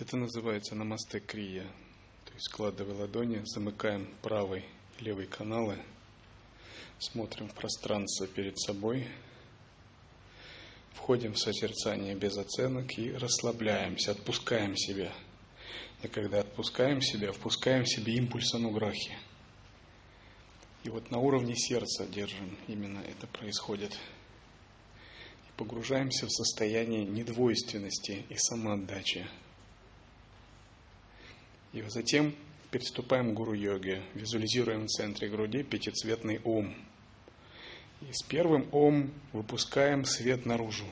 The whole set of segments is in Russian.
Это называется намасте крия. То есть складывая ладони, замыкаем правый и левый каналы, смотрим в пространство перед собой, входим в созерцание без оценок и расслабляемся, отпускаем себя. И когда отпускаем себя, впускаем в себе импульс ануграхи. И вот на уровне сердца держим, именно это происходит. И погружаемся в состояние недвойственности и самоотдачи. И затем приступаем к гуру-йоге. Визуализируем в центре груди пятицветный ом. И с первым ом выпускаем свет наружу.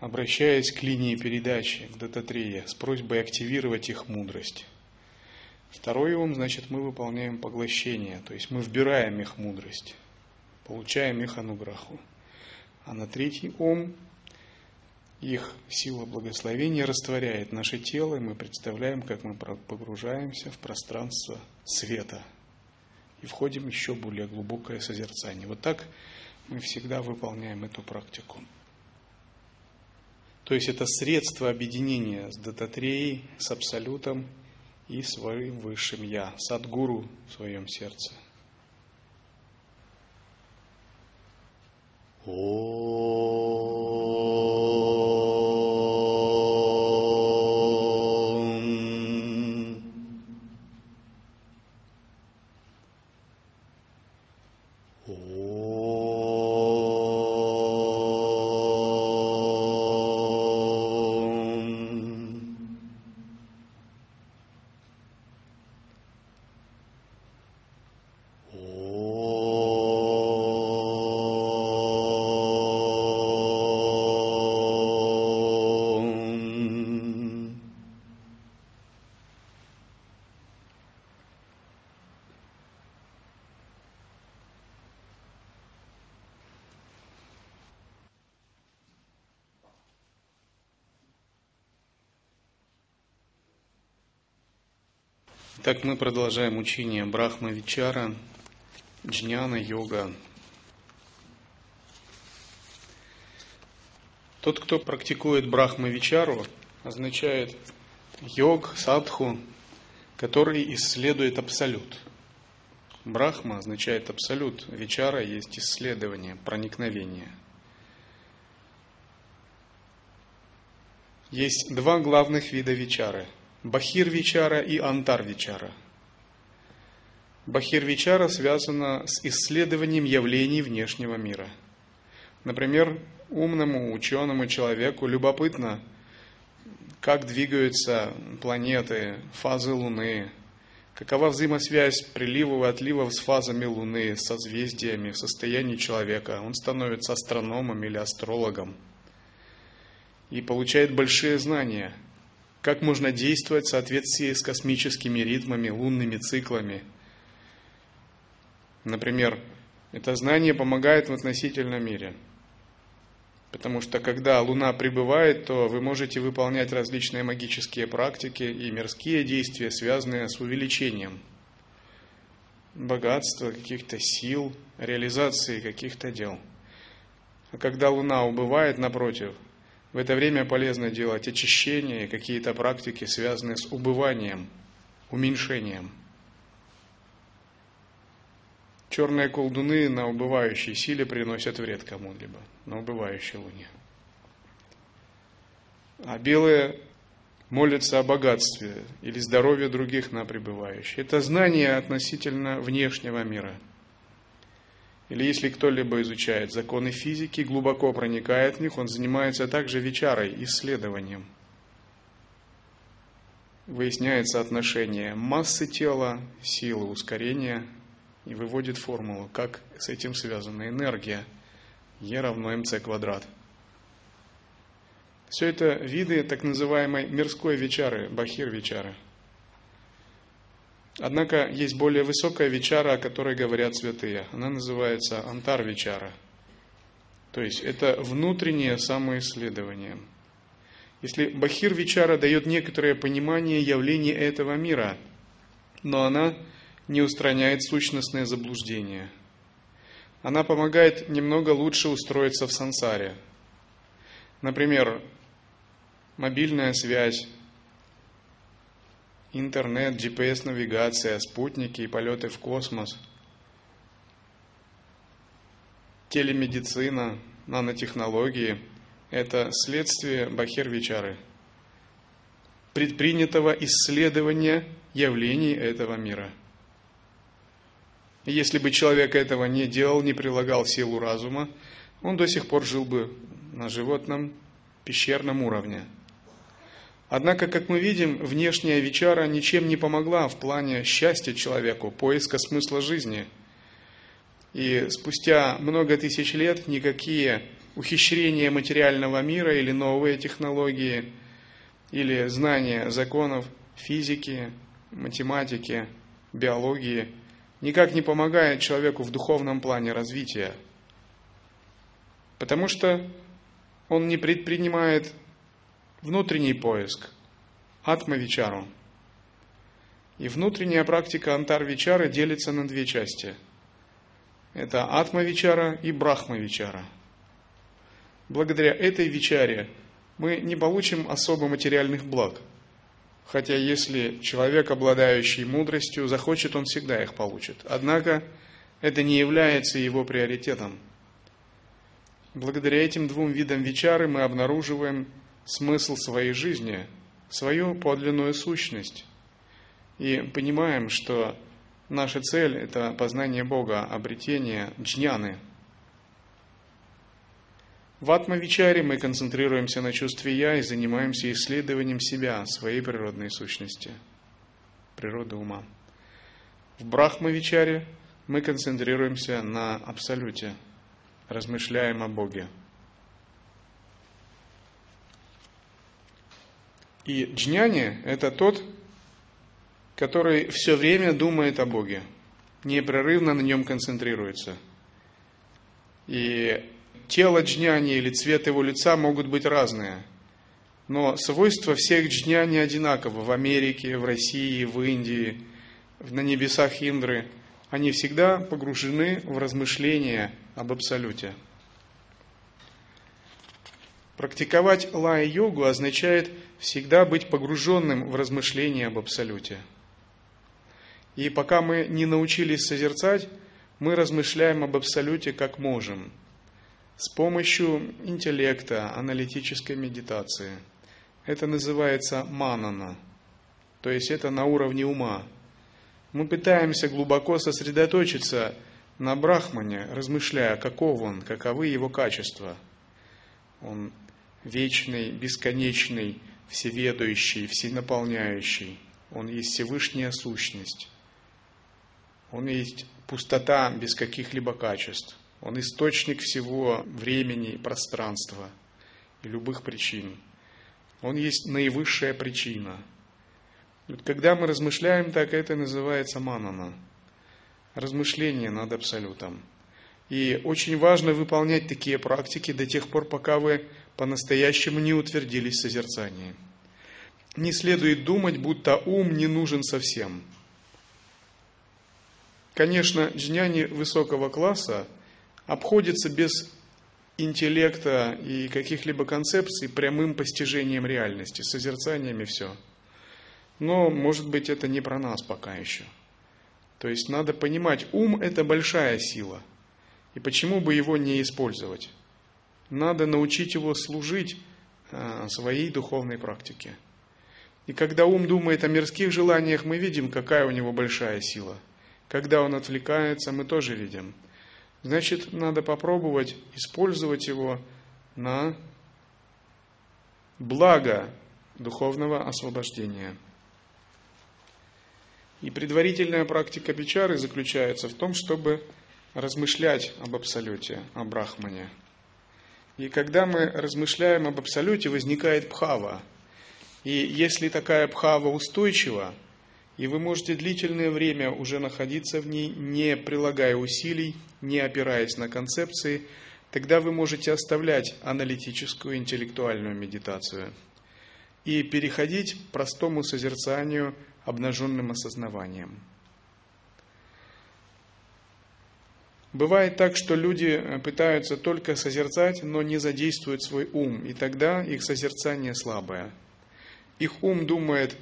Обращаясь к линии передачи, к дататрие, с просьбой активировать их мудрость. Второй ом, значит, мы выполняем поглощение, то есть мы вбираем их мудрость, получаем их ануграху. А на третий ом их сила благословения растворяет наше тело, и мы представляем, как мы погружаемся в пространство света и входим в еще более глубокое созерцание. Вот так мы всегда выполняем эту практику. То есть это средство объединения с Дататреей, с Абсолютом и своим Высшим Я, Садгуру в своем сердце. О. Так мы продолжаем учение Брахма Вичара, Джняна Йога. Тот, кто практикует Брахма Вичару, означает йог, садху, который исследует абсолют. Брахма означает абсолют, Вичара есть исследование, проникновение. Есть два главных вида Вичары – Бахир-вичара и Антар-вичара. Бахир-вичара связана с исследованием явлений внешнего мира. Например, умному ученому человеку любопытно, как двигаются планеты, фазы Луны, какова взаимосвязь приливов и отливов с фазами Луны, с созвездиями в состоянии человека. Он становится астрономом или астрологом и получает большие знания – как можно действовать в соответствии с космическими ритмами, лунными циклами. Например, это знание помогает в относительном мире. Потому что когда Луна прибывает, то вы можете выполнять различные магические практики и мирские действия, связанные с увеличением богатства, каких-то сил, реализации каких-то дел. А когда Луна убывает, напротив – в это время полезно делать очищение какие-то практики, связанные с убыванием, уменьшением. Черные колдуны на убывающей силе приносят вред кому-либо, на убывающей луне. А белые молятся о богатстве или здоровье других на пребывающей. Это знание относительно внешнего мира – или если кто-либо изучает законы физики, глубоко проникает в них, он занимается также вечарой, исследованием. Выясняется отношение массы тела, силы ускорения и выводит формулу, как с этим связана энергия. Е равно МЦ квадрат. Все это виды так называемой мирской вечары, бахир вечары – Однако есть более высокая вечара, о которой говорят святые. Она называется антар-вечара. То есть это внутреннее самоисследование. Если Бахир-вечара дает некоторое понимание явлений этого мира, но она не устраняет сущностное заблуждение. Она помогает немного лучше устроиться в сансаре. Например, мобильная связь, интернет, GPS-навигация, спутники и полеты в космос, телемедицина, нанотехнологии – это следствие Бахер-Вичары, предпринятого исследования явлений этого мира. Если бы человек этого не делал, не прилагал силу разума, он до сих пор жил бы на животном пещерном уровне – Однако, как мы видим, внешняя вечара ничем не помогла в плане счастья человеку, поиска смысла жизни. И спустя много тысяч лет никакие ухищрения материального мира или новые технологии, или знания законов физики, математики, биологии никак не помогают человеку в духовном плане развития. Потому что он не предпринимает внутренний поиск, атма-вичару. И внутренняя практика антар-вичары делится на две части. Это атма-вичара и брахма-вичара. Благодаря этой вичаре мы не получим особо материальных благ. Хотя если человек, обладающий мудростью, захочет, он всегда их получит. Однако это не является его приоритетом. Благодаря этим двум видам вичары мы обнаруживаем смысл своей жизни, свою подлинную сущность. И понимаем, что наша цель – это познание Бога, обретение джняны. В Атмавичаре мы концентрируемся на чувстве «я» и занимаемся исследованием себя, своей природной сущности, природы ума. В Брахмавичаре мы концентрируемся на Абсолюте, размышляем о Боге – И джняни – это тот, который все время думает о Боге, непрерывно на нем концентрируется. И тело джняни или цвет его лица могут быть разные, но свойства всех джняни одинаковы в Америке, в России, в Индии, на небесах Индры. Они всегда погружены в размышления об Абсолюте. Практиковать лай-йогу означает – всегда быть погруженным в размышления об Абсолюте. И пока мы не научились созерцать, мы размышляем об Абсолюте как можем, с помощью интеллекта, аналитической медитации. Это называется манана, то есть это на уровне ума. Мы пытаемся глубоко сосредоточиться на Брахмане, размышляя, каков он, каковы его качества. Он вечный, бесконечный, всеведущий, всенаполняющий. Он есть Всевышняя сущность. Он есть пустота без каких-либо качеств. Он источник всего времени, пространства и любых причин. Он есть наивысшая причина. когда мы размышляем так, это называется манана. Размышление над Абсолютом. И очень важно выполнять такие практики до тех пор, пока вы по-настоящему не утвердились в созерцании. Не следует думать, будто ум не нужен совсем. Конечно, джняни высокого класса обходится без интеллекта и каких-либо концепций прямым постижением реальности, созерцаниями все. Но, может быть, это не про нас пока еще. То есть надо понимать, ум – это большая сила. И почему бы его не использовать? Надо научить его служить а, своей духовной практике. И когда ум думает о мирских желаниях, мы видим, какая у него большая сила. Когда он отвлекается, мы тоже видим. Значит, надо попробовать использовать его на благо духовного освобождения. И предварительная практика печары заключается в том, чтобы размышлять об Абсолюте, о Брахмане – и когда мы размышляем об абсолюте, возникает пхава. И если такая пхава устойчива, и вы можете длительное время уже находиться в ней, не прилагая усилий, не опираясь на концепции, тогда вы можете оставлять аналитическую интеллектуальную медитацию и переходить к простому созерцанию обнаженным осознаванием. Бывает так, что люди э, пытаются только созерцать, но не задействуют свой ум, и тогда их созерцание слабое. Их ум думает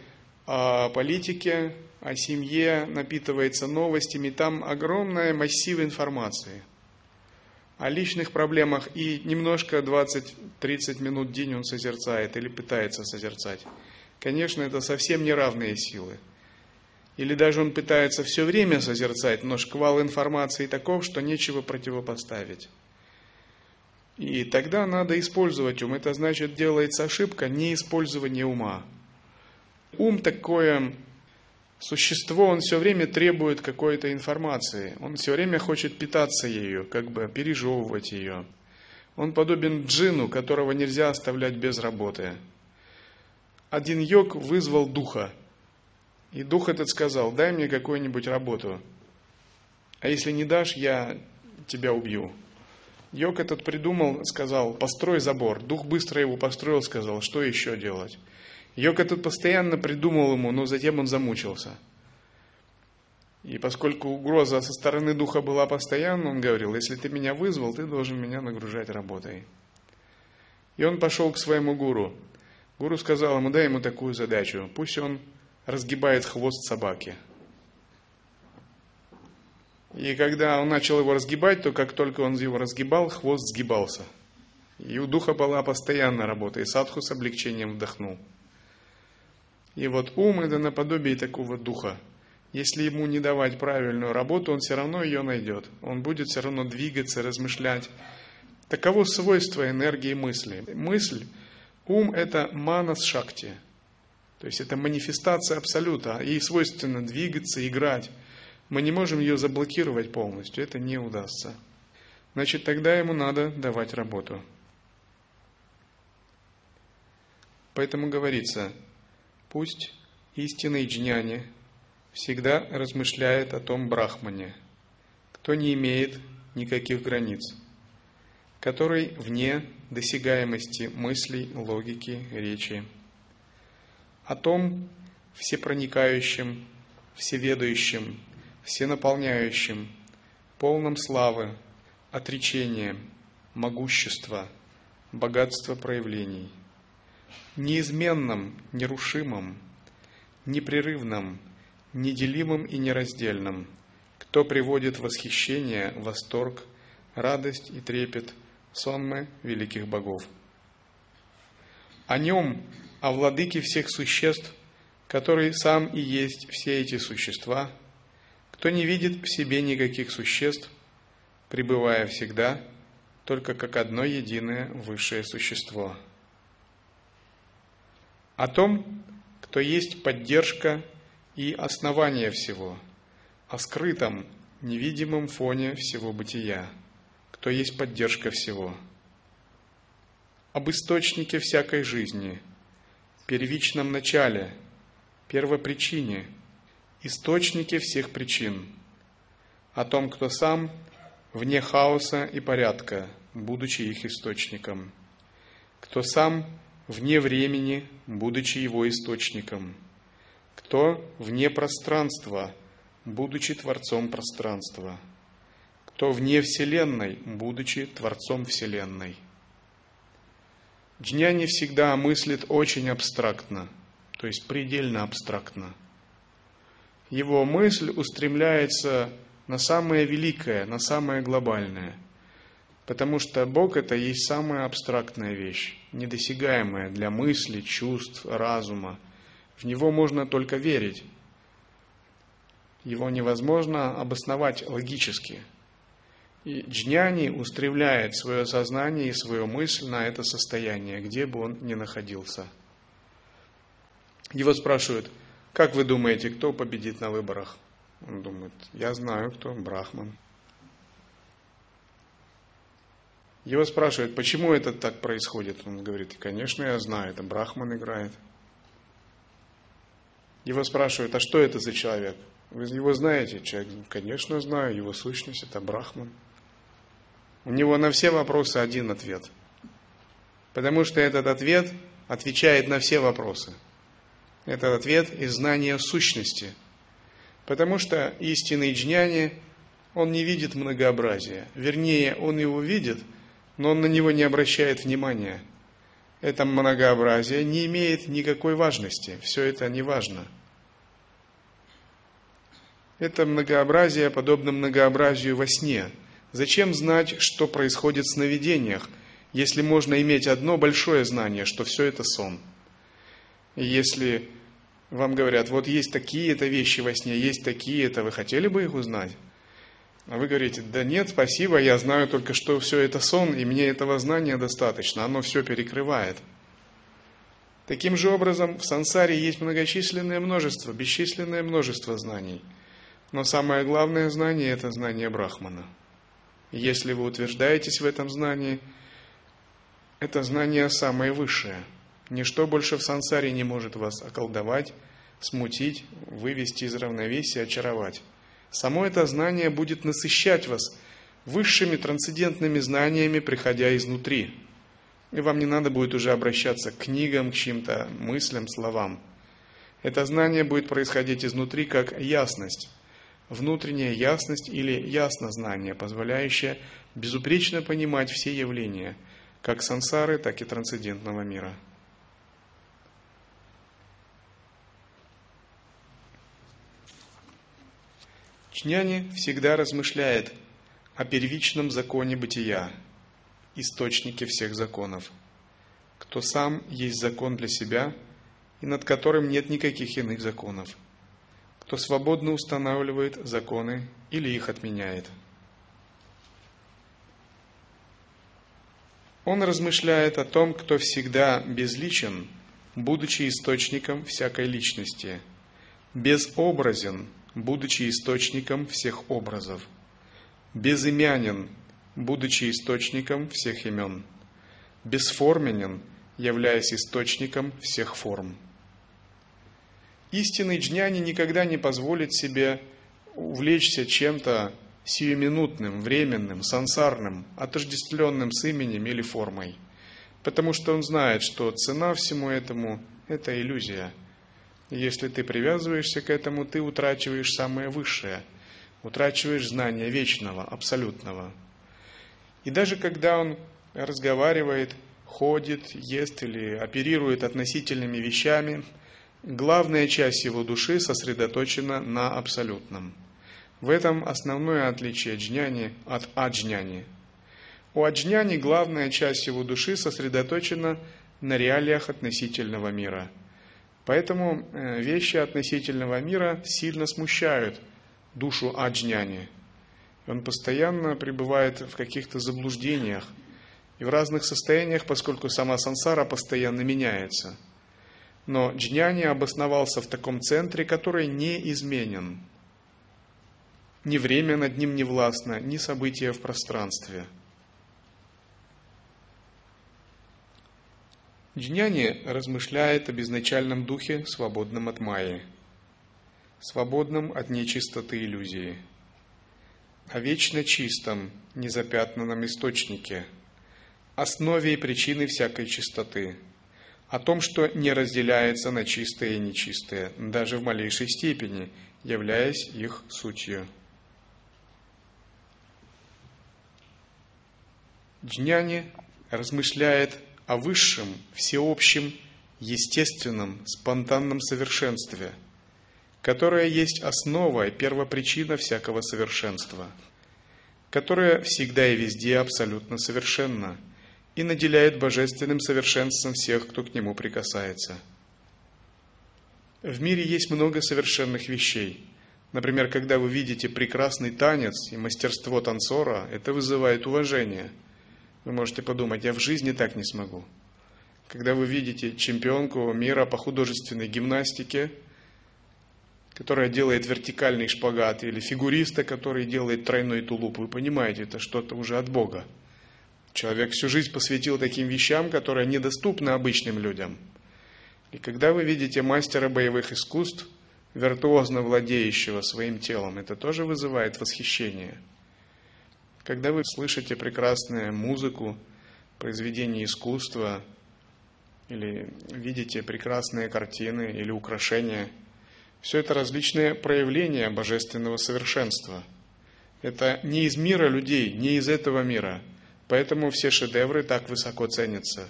о политике, о семье, напитывается новостями, там огромная массив информации о личных проблемах, и немножко 20-30 минут в день он созерцает или пытается созерцать. Конечно, это совсем не равные силы. Или даже он пытается все время созерцать, но шквал информации таков, что нечего противопоставить. И тогда надо использовать ум. Это значит, делается ошибка не использование ума. Ум такое существо, он все время требует какой-то информации. Он все время хочет питаться ею, как бы пережевывать ее. Он подобен джину, которого нельзя оставлять без работы. Один йог вызвал духа – и дух этот сказал, дай мне какую-нибудь работу, а если не дашь, я тебя убью. Йог этот придумал, сказал, построй забор. Дух быстро его построил, сказал, что еще делать. Йог этот постоянно придумал ему, но затем он замучился. И поскольку угроза со стороны духа была постоянна, он говорил, если ты меня вызвал, ты должен меня нагружать работой. И он пошел к своему гуру. Гуру сказал ему, дай ему такую задачу, пусть он разгибает хвост собаки. И когда он начал его разгибать, то как только он его разгибал, хвост сгибался. И у духа была постоянная работа, и садху с облегчением вдохнул. И вот ум – это наподобие такого духа. Если ему не давать правильную работу, он все равно ее найдет. Он будет все равно двигаться, размышлять. Таково свойство энергии мысли. Мысль, ум – это манас шакти – то есть это манифестация абсолюта, ей свойственно двигаться, играть. Мы не можем ее заблокировать полностью, это не удастся. Значит, тогда ему надо давать работу. Поэтому говорится, пусть истинный джняни всегда размышляет о том брахмане, кто не имеет никаких границ, который вне досягаемости мыслей, логики, речи о том всепроникающем, всеведающем, всенаполняющем, полном славы, отречения, могущества, богатства проявлений, неизменном, нерушимом, непрерывном, неделимым и нераздельным, кто приводит восхищение, восторг, радость и трепет сонмы великих богов. О нем о владыке всех существ, который сам и есть все эти существа, кто не видит в себе никаких существ, пребывая всегда только как одно единое высшее существо. О том, кто есть поддержка и основание всего, о скрытом, невидимом фоне всего бытия, кто есть поддержка всего, об источнике всякой жизни – первичном начале, первопричине, источнике всех причин, о том, кто сам вне хаоса и порядка, будучи их источником, кто сам вне времени, будучи его источником, кто вне пространства, будучи Творцом пространства, кто вне Вселенной, будучи Творцом Вселенной. Джняни всегда мыслит очень абстрактно, то есть предельно абстрактно. Его мысль устремляется на самое великое, на самое глобальное. Потому что Бог – это есть самая абстрактная вещь, недосягаемая для мысли, чувств, разума. В Него можно только верить. Его невозможно обосновать логически – джняни устремляет свое сознание и свою мысль на это состояние, где бы он ни находился. Его спрашивают, как вы думаете, кто победит на выборах? Он думает, я знаю, кто, Брахман. Его спрашивают, почему это так происходит? Он говорит, конечно, я знаю, это Брахман играет. Его спрашивают, а что это за человек? Вы его знаете? Человек, конечно, знаю, его сущность это Брахман. У него на все вопросы один ответ. Потому что этот ответ отвечает на все вопросы. Этот ответ из знания сущности. Потому что истинный джняни, он не видит многообразия. Вернее, он его видит, но он на него не обращает внимания. Это многообразие не имеет никакой важности, все это не важно. Это многообразие подобно многообразию во сне. Зачем знать, что происходит в сновидениях, если можно иметь одно большое знание, что все это сон? если вам говорят, вот есть такие-то вещи во сне, есть такие-то, вы хотели бы их узнать? А вы говорите, да нет, спасибо, я знаю только, что все это сон, и мне этого знания достаточно, оно все перекрывает. Таким же образом, в сансаре есть многочисленное множество, бесчисленное множество знаний. Но самое главное знание – это знание Брахмана. Если вы утверждаетесь в этом знании, это знание самое высшее. Ничто больше в сансаре не может вас околдовать, смутить, вывести из равновесия, очаровать. Само это знание будет насыщать вас высшими трансцендентными знаниями, приходя изнутри. И вам не надо будет уже обращаться к книгам, к чьим-то мыслям, словам. Это знание будет происходить изнутри как ясность, внутренняя ясность или яснознание, позволяющее безупречно понимать все явления, как сансары, так и трансцендентного мира. Чняни всегда размышляет о первичном законе бытия, источнике всех законов, кто сам есть закон для себя и над которым нет никаких иных законов, кто свободно устанавливает законы или их отменяет. Он размышляет о том, кто всегда безличен, будучи источником всякой личности, безобразен, будучи источником всех образов, безымянен, будучи источником всех имен, бесформенен, являясь источником всех форм. Истинный джняни никогда не позволит себе увлечься чем-то сиюминутным, временным, сансарным, отождествленным с именем или формой, потому что он знает, что цена всему этому – это иллюзия – если ты привязываешься к этому, ты утрачиваешь самое высшее, утрачиваешь знание вечного, абсолютного. И даже когда он разговаривает, ходит, ест или оперирует относительными вещами, главная часть его души сосредоточена на абсолютном. В этом основное отличие джняни от аджняни. У аджняни главная часть его души сосредоточена на реалиях относительного мира – Поэтому э, вещи относительного мира сильно смущают душу аджняни. Он постоянно пребывает в каких-то заблуждениях и в разных состояниях, поскольку сама сансара постоянно меняется. Но джняни обосновался в таком центре, который не изменен. Ни время над ним не властно, ни события в пространстве – Джняни размышляет об изначальном духе, свободном от майи, свободном от нечистоты иллюзии, о вечно чистом, незапятнанном источнике, основе и причины всякой чистоты, о том, что не разделяется на чистое и нечистое, даже в малейшей степени, являясь их сутью. Джняни размышляет о высшем, всеобщем, естественном, спонтанном совершенстве, которое есть основа и первопричина всякого совершенства, которое всегда и везде абсолютно совершенно и наделяет божественным совершенством всех, кто к нему прикасается. В мире есть много совершенных вещей. Например, когда вы видите прекрасный танец и мастерство танцора, это вызывает уважение – вы можете подумать, я в жизни так не смогу. Когда вы видите чемпионку мира по художественной гимнастике, которая делает вертикальный шпагат, или фигуриста, который делает тройной тулуп, вы понимаете, это что-то уже от Бога. Человек всю жизнь посвятил таким вещам, которые недоступны обычным людям. И когда вы видите мастера боевых искусств, виртуозно владеющего своим телом, это тоже вызывает восхищение – когда вы слышите прекрасную музыку, произведение искусства, или видите прекрасные картины или украшения, все это различные проявления божественного совершенства. Это не из мира людей, не из этого мира. Поэтому все шедевры так высоко ценятся.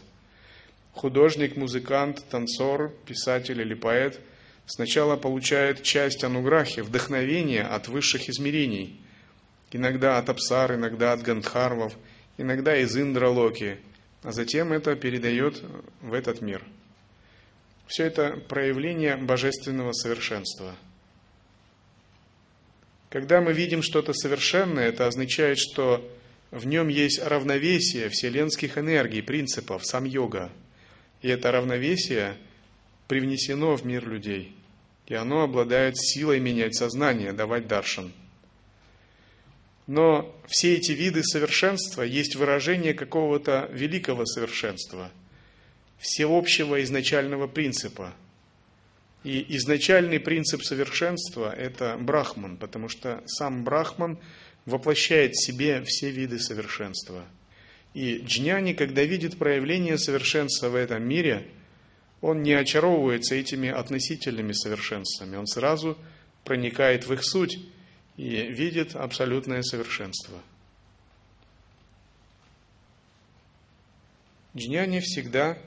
Художник, музыкант, танцор, писатель или поэт сначала получает часть ануграхи, вдохновения от высших измерений. Иногда от Апсар, иногда от Гандхарвов, иногда из Индралоки, а затем это передает в этот мир. Все это проявление божественного совершенства – когда мы видим что-то совершенное, это означает, что в нем есть равновесие вселенских энергий, принципов, сам йога. И это равновесие привнесено в мир людей. И оно обладает силой менять сознание, давать даршан. Но все эти виды совершенства есть выражение какого-то великого совершенства, всеобщего изначального принципа – и изначальный принцип совершенства – это брахман, потому что сам брахман воплощает в себе все виды совершенства. И джняни, когда видит проявление совершенства в этом мире, он не очаровывается этими относительными совершенствами, он сразу проникает в их суть и видит абсолютное совершенство. Джняни всегда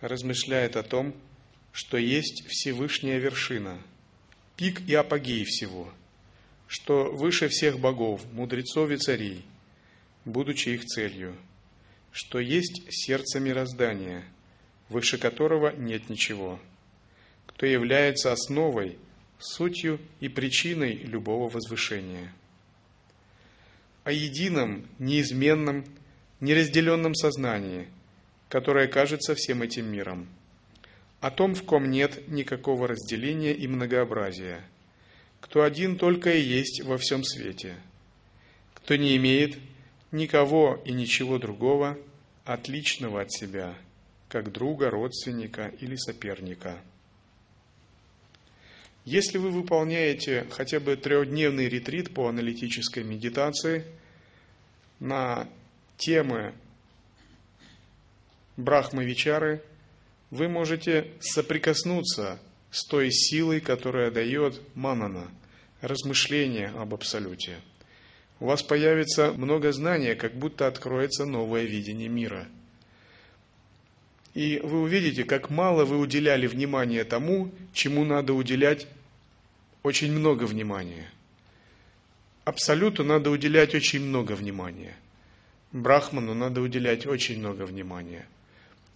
размышляет о том, что есть Всевышняя вершина, пик и апогей всего, что выше всех богов, мудрецов и царей, будучи их целью, что есть сердце мироздания, выше которого нет ничего, кто является основой, сутью и причиной любого возвышения. О едином, неизменном, неразделенном сознании, которое кажется всем этим миром – о том, в ком нет никакого разделения и многообразия, кто один только и есть во всем свете, кто не имеет никого и ничего другого, отличного от себя, как друга, родственника или соперника. Если вы выполняете хотя бы трехдневный ретрит по аналитической медитации на темы Брахмавичары – вы можете соприкоснуться с той силой, которая дает манана, размышление об Абсолюте. У вас появится много знания, как будто откроется новое видение мира. И вы увидите, как мало вы уделяли внимания тому, чему надо уделять очень много внимания. Абсолюту надо уделять очень много внимания. Брахману надо уделять очень много внимания –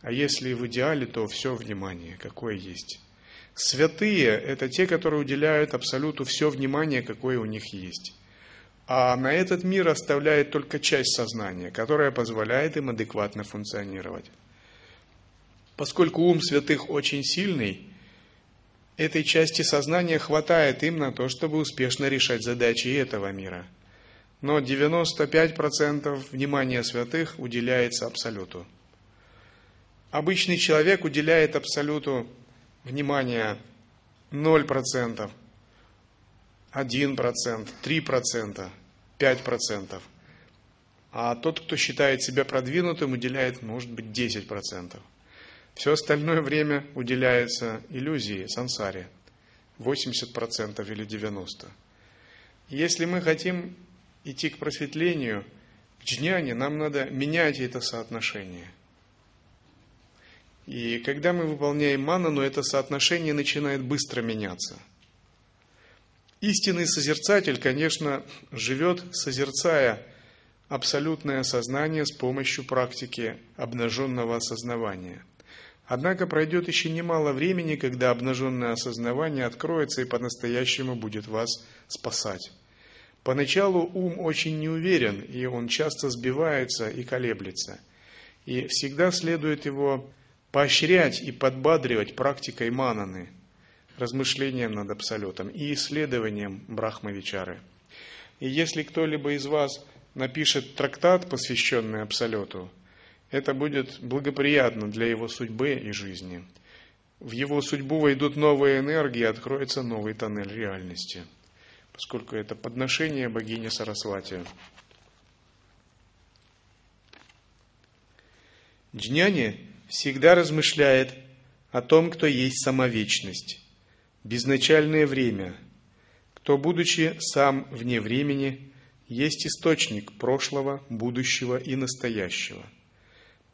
а если в идеале, то все внимание, какое есть. Святые – это те, которые уделяют Абсолюту все внимание, какое у них есть. А на этот мир оставляет только часть сознания, которая позволяет им адекватно функционировать. Поскольку ум святых очень сильный, этой части сознания хватает им на то, чтобы успешно решать задачи этого мира. Но 95% внимания святых уделяется Абсолюту. Обычный человек уделяет абсолюту внимания 0%, 1%, 3%, 5%. А тот, кто считает себя продвинутым, уделяет, может быть, 10%. Все остальное время уделяется иллюзии, сансаре. 80% или 90%. Если мы хотим идти к просветлению, к джняне, нам надо менять это соотношение – и когда мы выполняем манану, это соотношение начинает быстро меняться. Истинный созерцатель, конечно, живет, созерцая абсолютное сознание с помощью практики обнаженного осознавания. Однако пройдет еще немало времени, когда обнаженное осознавание откроется и по-настоящему будет вас спасать. Поначалу ум очень неуверен, и он часто сбивается и колеблется. И всегда следует его поощрять и подбадривать практикой мананы, размышлением над Абсолютом и исследованием Брахмавичары. И если кто-либо из вас напишет трактат, посвященный Абсолюту, это будет благоприятно для его судьбы и жизни. В его судьбу войдут новые энергии, откроется новый тоннель реальности, поскольку это подношение богини Сарасвати. Джняни всегда размышляет о том, кто есть самовечность, безначальное время, кто, будучи сам вне времени, есть источник прошлого, будущего и настоящего,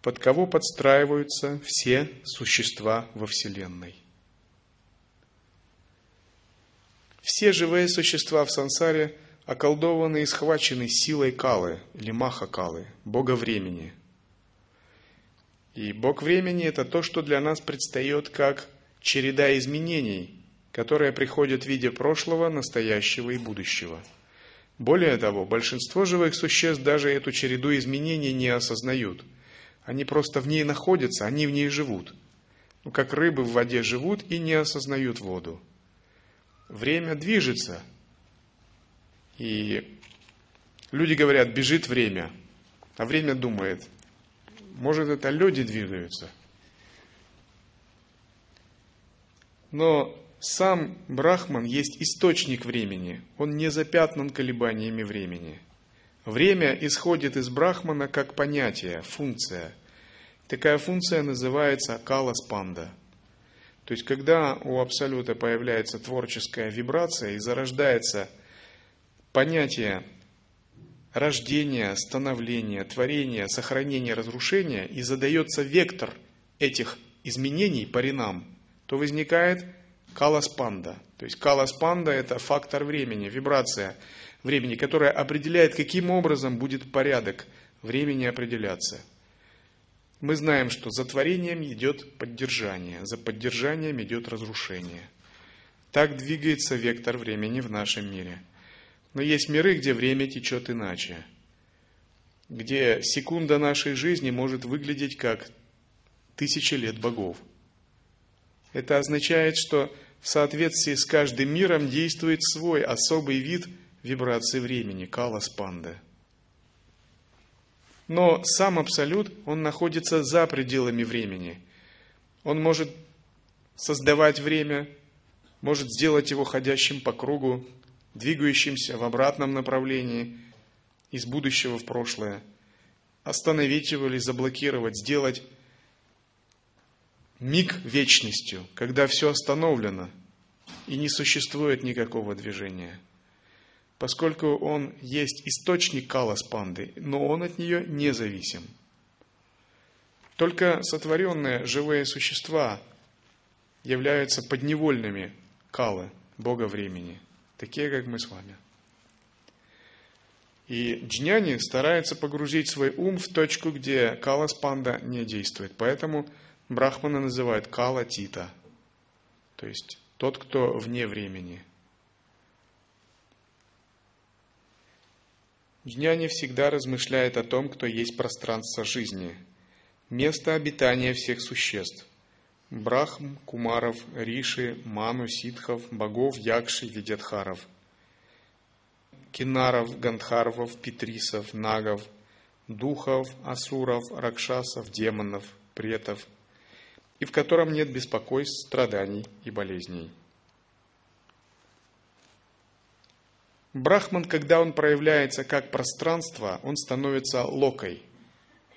под кого подстраиваются все существа во Вселенной. Все живые существа в сансаре околдованы и схвачены силой Калы или Маха Калы, Бога времени. И Бог времени – это то, что для нас предстает как череда изменений, которые приходят в виде прошлого, настоящего и будущего. Более того, большинство живых существ даже эту череду изменений не осознают. Они просто в ней находятся, они в ней живут. Ну, как рыбы в воде живут и не осознают воду. Время движется. И люди говорят, бежит время. А время думает, может это люди двигаются. Но сам Брахман есть источник времени, он не запятнан колебаниями времени. Время исходит из Брахмана как понятие, функция. Такая функция называется кала-спанда. То есть, когда у Абсолюта появляется творческая вибрация и зарождается понятие рождения, становления, творения, сохранения, разрушения, и задается вектор этих изменений, паринам, то возникает каласпанда. То есть каласпанда – это фактор времени, вибрация времени, которая определяет, каким образом будет порядок времени определяться. Мы знаем, что за творением идет поддержание, за поддержанием идет разрушение. Так двигается вектор времени в нашем мире. Но есть миры, где время течет иначе, где секунда нашей жизни может выглядеть как тысячи лет богов. Это означает, что в соответствии с каждым миром действует свой особый вид вибрации времени, кала-спанда. Но сам Абсолют, он находится за пределами времени. Он может создавать время, может сделать его ходящим по кругу, двигающимся в обратном направлении, из будущего в прошлое, остановить его или заблокировать, сделать миг вечностью, когда все остановлено и не существует никакого движения. Поскольку он есть источник каласпанды, но он от нее не зависим. Только сотворенные живые существа являются подневольными калы, Бога времени, такие, как мы с вами. И джняни стараются погрузить свой ум в точку, где каласпанда не действует. Поэтому Брахманы называют кала тита, то есть тот, кто вне времени. Джняни всегда размышляет о том, кто есть пространство жизни, место обитания всех существ. Брахм, Кумаров, Риши, Ману, Ситхов, богов, Якши, Видятхаров, Кинаров, Гандхарвов, Петрисов, Нагов, Духов, Асуров, Ракшасов, Демонов, Претов – и в котором нет беспокойств, страданий и болезней. Брахман, когда он проявляется как пространство, он становится локой,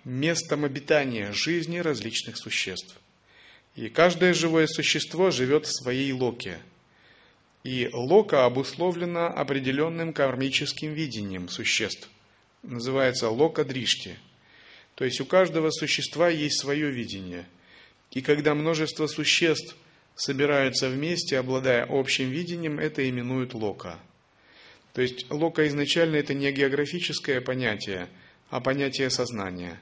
местом обитания жизни различных существ. И каждое живое существо живет в своей локе. И лока обусловлена определенным кармическим видением существ. Называется лока дришти. То есть у каждого существа есть свое видение – и когда множество существ собираются вместе, обладая общим видением, это именуют лока. То есть лока изначально это не географическое понятие, а понятие сознания.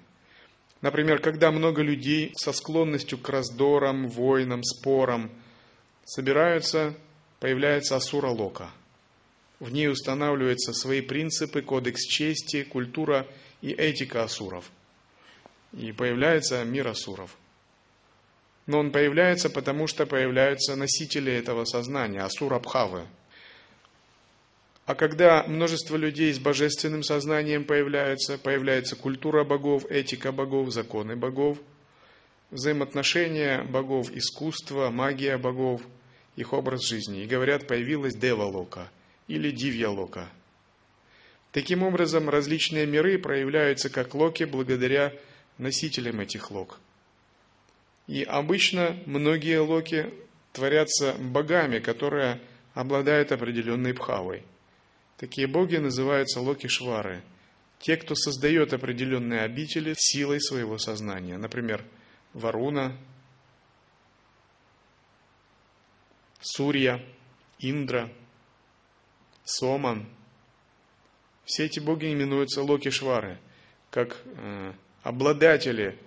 Например, когда много людей со склонностью к раздорам, войнам, спорам собираются, появляется асура лока. В ней устанавливаются свои принципы, кодекс чести, культура и этика асуров. И появляется мир асуров – но он появляется, потому что появляются носители этого сознания, асурабхавы. А когда множество людей с божественным сознанием появляются, появляется культура богов, этика богов, законы богов, взаимоотношения богов, искусство, магия богов, их образ жизни. И говорят, появилась Дева-лока или Дивья-лока. Таким образом, различные миры проявляются как локи благодаря носителям этих лок – и обычно многие локи творятся богами, которые обладают определенной пхавой. Такие боги называются локи-швары, те, кто создает определенные обители силой своего сознания. Например, Варуна, Сурья, Индра, Соман. Все эти боги именуются Локи-швары, как э, обладатели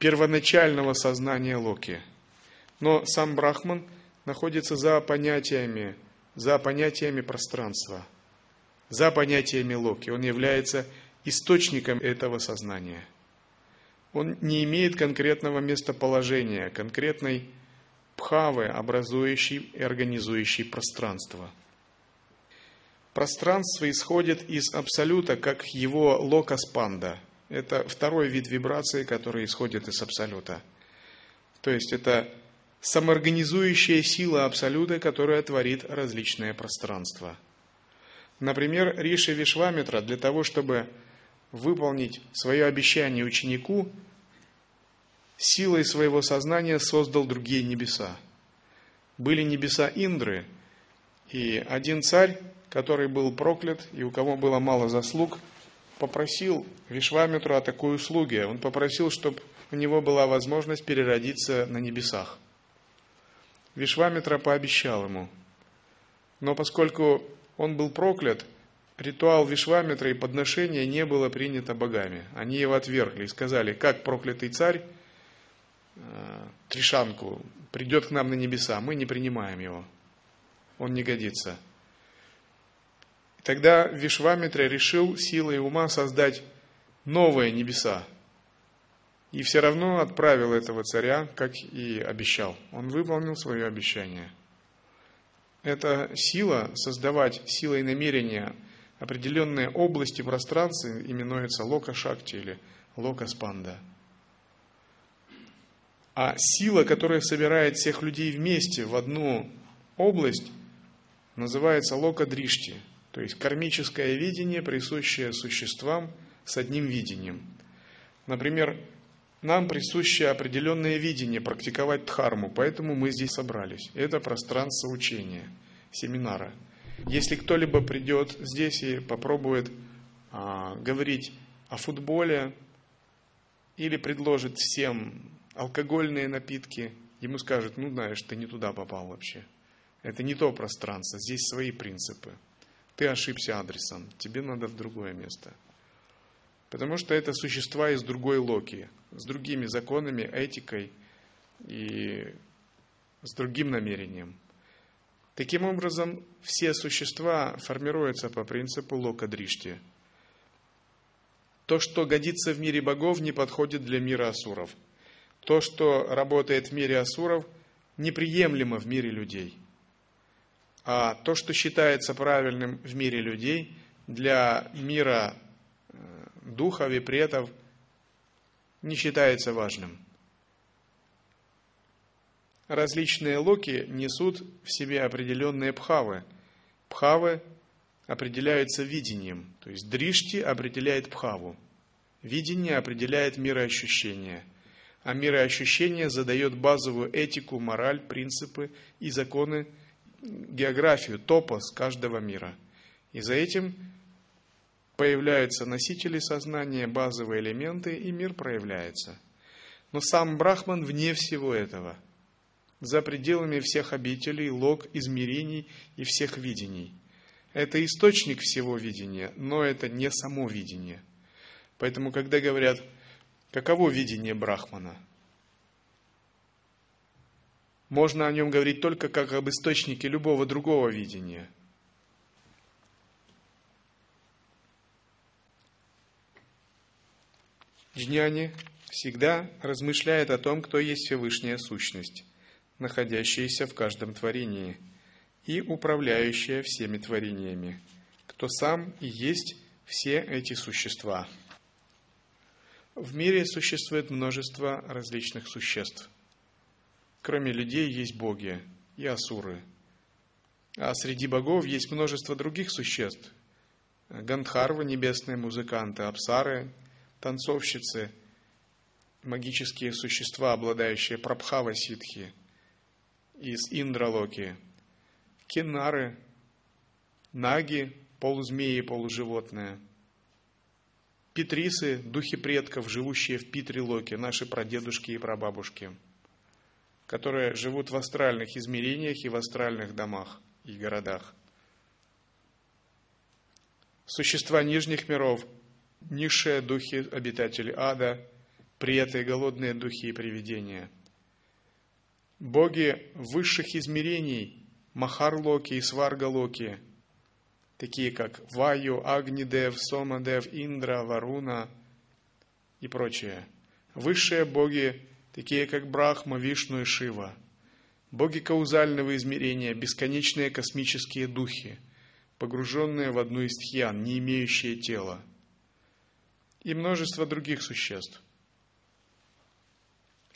первоначального сознания Локи. Но сам Брахман находится за понятиями, за понятиями пространства, за понятиями Локи. Он является источником этого сознания. Он не имеет конкретного местоположения, конкретной пхавы, образующей и организующей пространство. Пространство исходит из абсолюта, как его локоспанда. Это второй вид вибрации, который исходит из абсолюта. То есть это самоорганизующая сила абсолюта, которая творит различные пространства. Например, Риши Вишвамитра для того, чтобы выполнить свое обещание ученику, силой своего сознания создал другие небеса. Были небеса Индры, и один царь, который был проклят, и у кого было мало заслуг, попросил Вишвамитру о такой услуге. Он попросил, чтобы у него была возможность переродиться на небесах. Вишвамитра пообещал ему. Но поскольку он был проклят, ритуал Вишвамитра и подношения не было принято богами. Они его отвергли и сказали, как проклятый царь Э, Тришанку придет к нам на небеса, мы не принимаем его. Он не годится. Тогда Вишвамитра решил силой ума создать новые небеса. И все равно отправил этого царя, как и обещал. Он выполнил свое обещание. Эта сила, создавать силой намерения определенные области пространства, именуется лока-шакти или лока-спанда – а сила, которая собирает всех людей вместе в одну область, называется лока-дришти, то есть кармическое видение, присущее существам с одним видением. Например, нам присуще определенное видение практиковать дхарму, поэтому мы здесь собрались. Это пространство учения, семинара. Если кто-либо придет здесь и попробует а, говорить о футболе или предложит всем алкогольные напитки, ему скажут, ну знаешь, ты не туда попал вообще. Это не то пространство, здесь свои принципы. Ты ошибся адресом, тебе надо в другое место. Потому что это существа из другой локи, с другими законами, этикой и с другим намерением. Таким образом, все существа формируются по принципу лока-дришти. То, что годится в мире богов, не подходит для мира асуров – то, что работает в мире асуров, неприемлемо в мире людей. А то, что считается правильным в мире людей, для мира э, духов и претов не считается важным. Различные локи несут в себе определенные пхавы. Пхавы определяются видением, то есть дришти определяет пхаву. Видение определяет мироощущение – а мироощущение задает базовую этику, мораль, принципы и законы, географию, топос каждого мира. И за этим появляются носители сознания, базовые элементы, и мир проявляется. Но сам Брахман вне всего этого, за пределами всех обителей, лог, измерений и всех видений. Это источник всего видения, но это не само видение. Поэтому, когда говорят – Каково видение Брахмана? Можно о нем говорить только как об источнике любого другого видения. Джняни всегда размышляет о том, кто есть Всевышняя Сущность, находящаяся в каждом творении и управляющая всеми творениями, кто сам и есть все эти существа – в мире существует множество различных существ. Кроме людей есть боги и асуры. А среди богов есть множество других существ. Гандхарвы, небесные музыканты, апсары, танцовщицы, магические существа, обладающие прабхава ситхи из Индралоки, кинары, наги, полузмеи, полуживотные. Петрисы, духи предков, живущие в Питрилоке, наши прадедушки и прабабушки, которые живут в астральных измерениях и в астральных домах и городах. Существа нижних миров, низшие духи, обитатели ада, преты, голодные духи и привидения. Боги высших измерений, Махарлоки и Сваргалоки, такие как Ваю, Агнидев, Сомадев, Индра, Варуна и прочие. Высшие боги, такие как Брахма, Вишну и Шива. Боги каузального измерения, бесконечные космические духи, погруженные в одну из тхьян, не имеющие тела. И множество других существ.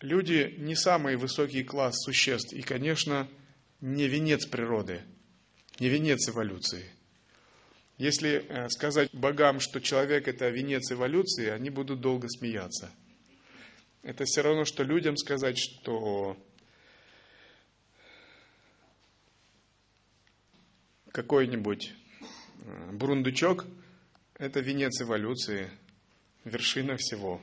Люди не самый высокий класс существ и, конечно, не венец природы, не венец эволюции – если э, сказать богам, что человек это венец эволюции, они будут долго смеяться. Это все равно, что людям сказать, что какой-нибудь э, бурундучок – это венец эволюции, вершина всего.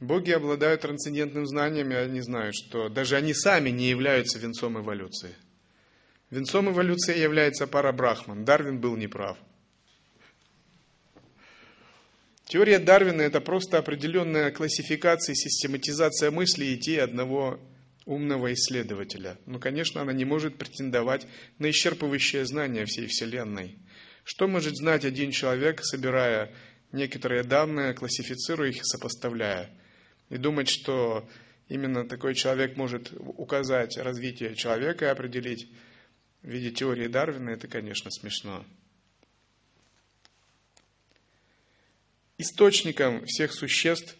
Боги обладают трансцендентным знанием, и они знают, что даже они сами не являются венцом эволюции – Венцом эволюции является пара Брахман. Дарвин был неправ. Теория Дарвина – это просто определенная классификация, систематизация мыслей идей одного умного исследователя. Но, конечно, она не может претендовать на исчерпывающее знание всей Вселенной. Что может знать один человек, собирая некоторые данные, классифицируя их и сопоставляя? И думать, что именно такой человек может указать развитие человека и определить в виде теории Дарвина, это, конечно, смешно. Источником всех существ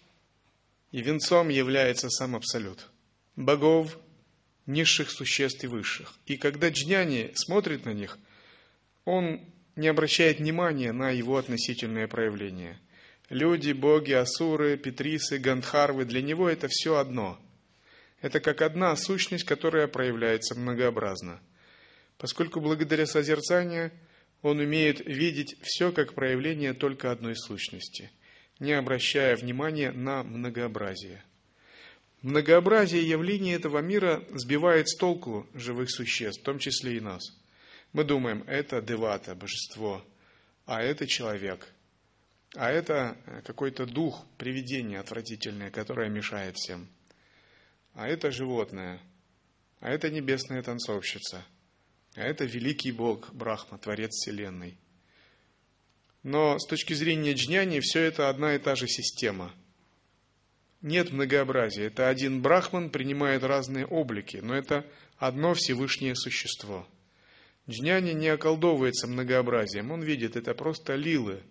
и венцом является сам Абсолют. Богов, низших существ и высших. И когда джняни смотрит на них, он не обращает внимания на его относительное проявление. Люди, боги, асуры, петрисы, гандхарвы, для него это все одно. Это как одна сущность, которая проявляется многообразно – поскольку благодаря созерцанию он умеет видеть все как проявление только одной сущности, не обращая внимания на многообразие. Многообразие явлений этого мира сбивает с толку живых существ, в том числе и нас. Мы думаем, это девата, божество, а это человек, а это какой-то дух, привидение отвратительное, которое мешает всем, а это животное, а это небесная танцовщица – а это великий Бог, Брахма, Творец Вселенной. Но с точки зрения джняни все это одна и та же система. Нет многообразия. Это один Брахман принимает разные облики, но это одно Всевышнее существо. Джняни не околдовывается многообразием, он видит, это просто лилы.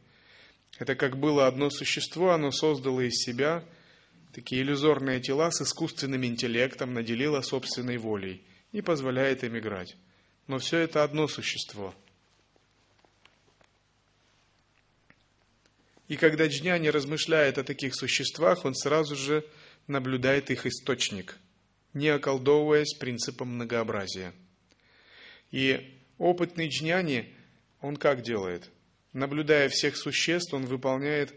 Это как было одно существо, оно создало из себя такие иллюзорные тела с искусственным интеллектом, наделило собственной волей и позволяет им играть но все это одно существо. И когда Джняни размышляет о таких существах, он сразу же наблюдает их источник, не околдовываясь принципом многообразия. И опытный Джняни, он как делает? Наблюдая всех существ, он выполняет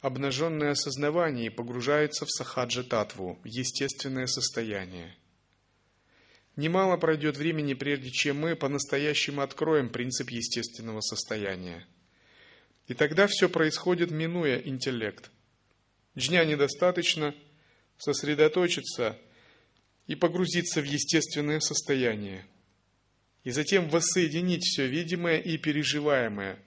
обнаженное осознавание и погружается в сахаджа татву, в естественное состояние – Немало пройдет времени, прежде чем мы по-настоящему откроем принцип естественного состояния. И тогда все происходит, минуя интеллект. Джня недостаточно сосредоточиться и погрузиться в естественное состояние. И затем воссоединить все видимое и переживаемое,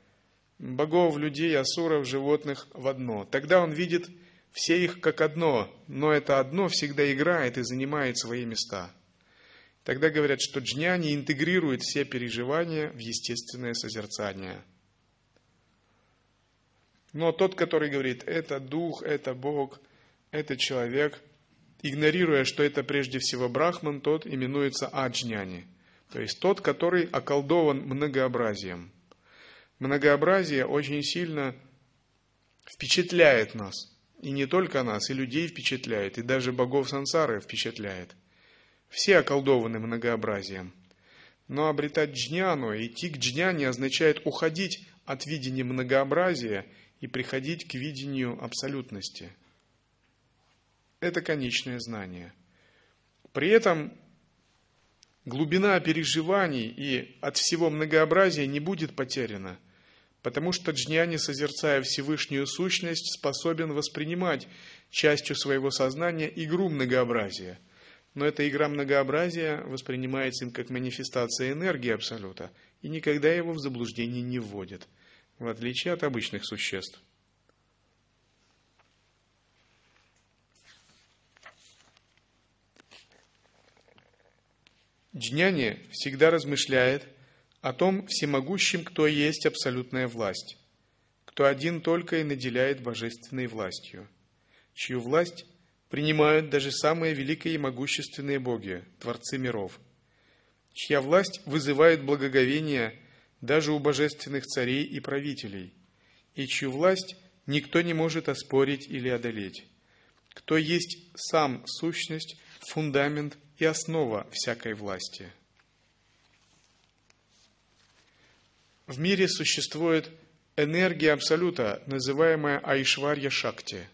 богов, людей, асуров, животных в одно. Тогда он видит все их как одно, но это одно всегда играет и занимает свои места – Тогда говорят, что джняни интегрирует все переживания в естественное созерцание. Но тот, который говорит, это дух, это Бог, это человек, игнорируя, что это прежде всего брахман, тот именуется аджняни, то есть тот, который околдован многообразием. Многообразие очень сильно впечатляет нас, и не только нас, и людей впечатляет, и даже богов сансары впечатляет. Все околдованы многообразием. Но обретать джняну, идти к джняне означает уходить от видения многообразия и приходить к видению абсолютности. Это конечное знание. При этом глубина переживаний и от всего многообразия не будет потеряна, потому что джняни, созерцая Всевышнюю сущность, способен воспринимать частью своего сознания игру многообразия. Но эта игра многообразия воспринимается им как манифестация энергии Абсолюта и никогда его в заблуждение не вводит, в отличие от обычных существ. Джняни всегда размышляет о том всемогущем, кто есть абсолютная власть, кто один только и наделяет божественной властью, чью власть принимают даже самые великие и могущественные боги, творцы миров, чья власть вызывает благоговение даже у божественных царей и правителей, и чью власть никто не может оспорить или одолеть, кто есть сам сущность, фундамент и основа всякой власти. В мире существует энергия Абсолюта, называемая Айшварья Шакти.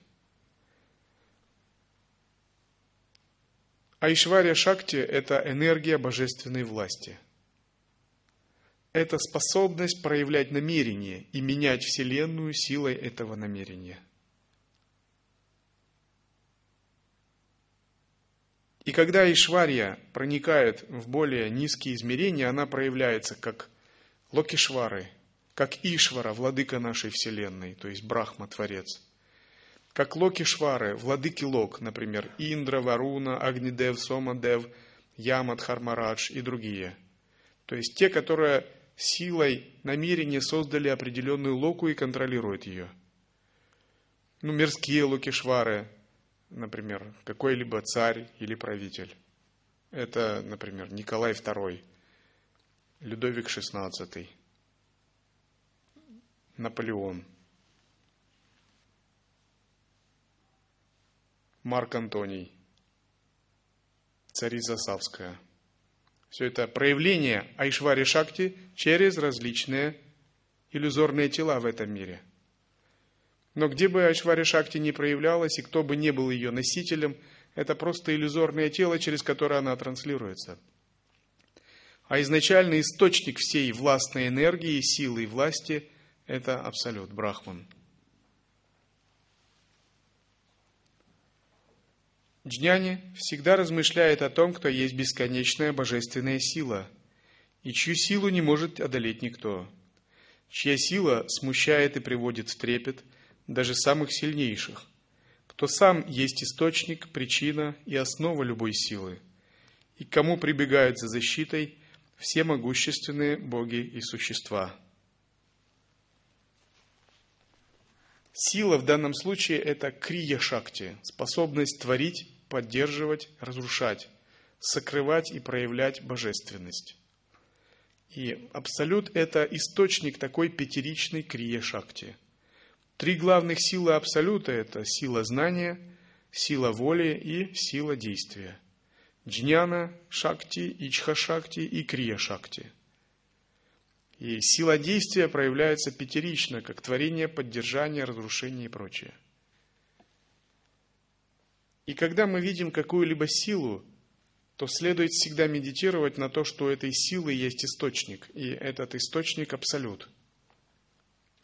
Айшварья Шакти – это энергия божественной власти. Это способность проявлять намерение и менять Вселенную силой этого намерения. И когда Ишварья проникает в более низкие измерения, она проявляется как Локишвары, как Ишвара, владыка нашей Вселенной, то есть Брахма, Творец. Как Локишвары, владыки Лок, например, Индра, Варуна, Агнидев, Сомадев, Ямад, Хармарадж и другие. То есть те, которые силой намерения создали определенную локу и контролируют ее. Ну, мирские локишвары, например, какой-либо царь или правитель. Это, например, Николай II, Людовик XVI, Наполеон, Марк Антоний, царица Савская. Все это проявление Айшвари Шакти через различные иллюзорные тела в этом мире – но где бы Айшвари Шакти не проявлялась, и кто бы не был ее носителем, это просто иллюзорное тело, через которое она транслируется. А изначальный источник всей властной энергии, силы и власти – это Абсолют, Брахман. Джняни всегда размышляет о том, кто есть бесконечная божественная сила, и чью силу не может одолеть никто, чья сила смущает и приводит в трепет – даже самых сильнейших, кто сам есть источник, причина и основа любой силы, и кому прибегают за защитой все могущественные боги и существа. Сила в данном случае – это крия-шакти, способность творить, поддерживать, разрушать, сокрывать и проявлять божественность. И абсолют – это источник такой пятеричной крия-шакти – Три главных силы Абсолюта – это сила знания, сила воли и сила действия. Джняна, Шакти, Ичха-Шакти и Крия-Шакти. И сила действия проявляется пятерично, как творение, поддержание, разрушение и прочее. И когда мы видим какую-либо силу, то следует всегда медитировать на то, что у этой силы есть источник, и этот источник – абсолют –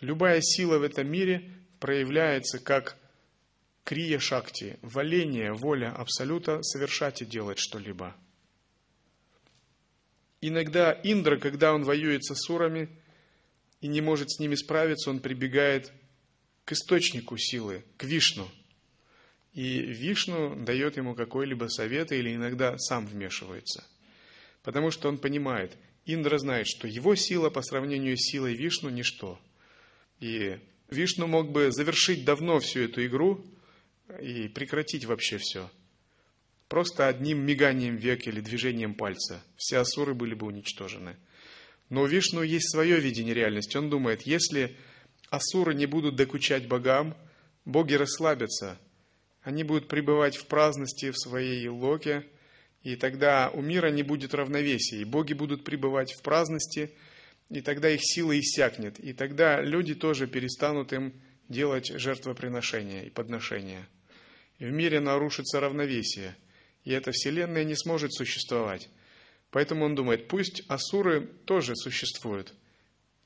Любая сила в этом мире проявляется как крия шакти, валение, воля абсолюта совершать и делать что-либо. Иногда Индра, когда он воюет с асурами и не может с ними справиться, он прибегает к источнику силы, к Вишну. И Вишну дает ему какой-либо совет или иногда сам вмешивается. Потому что он понимает, Индра знает, что его сила по сравнению с силой Вишну – ничто – и Вишну мог бы завершить давно всю эту игру и прекратить вообще все. Просто одним миганием века или движением пальца. Все асуры были бы уничтожены. Но у Вишну есть свое видение реальности. Он думает, если асуры не будут докучать богам, боги расслабятся. Они будут пребывать в праздности в своей локе И тогда у мира не будет равновесия, и боги будут пребывать в праздности, и тогда их сила иссякнет, и тогда люди тоже перестанут им делать жертвоприношения и подношения. В мире нарушится равновесие, и эта вселенная не сможет существовать. Поэтому он думает, пусть асуры тоже существуют,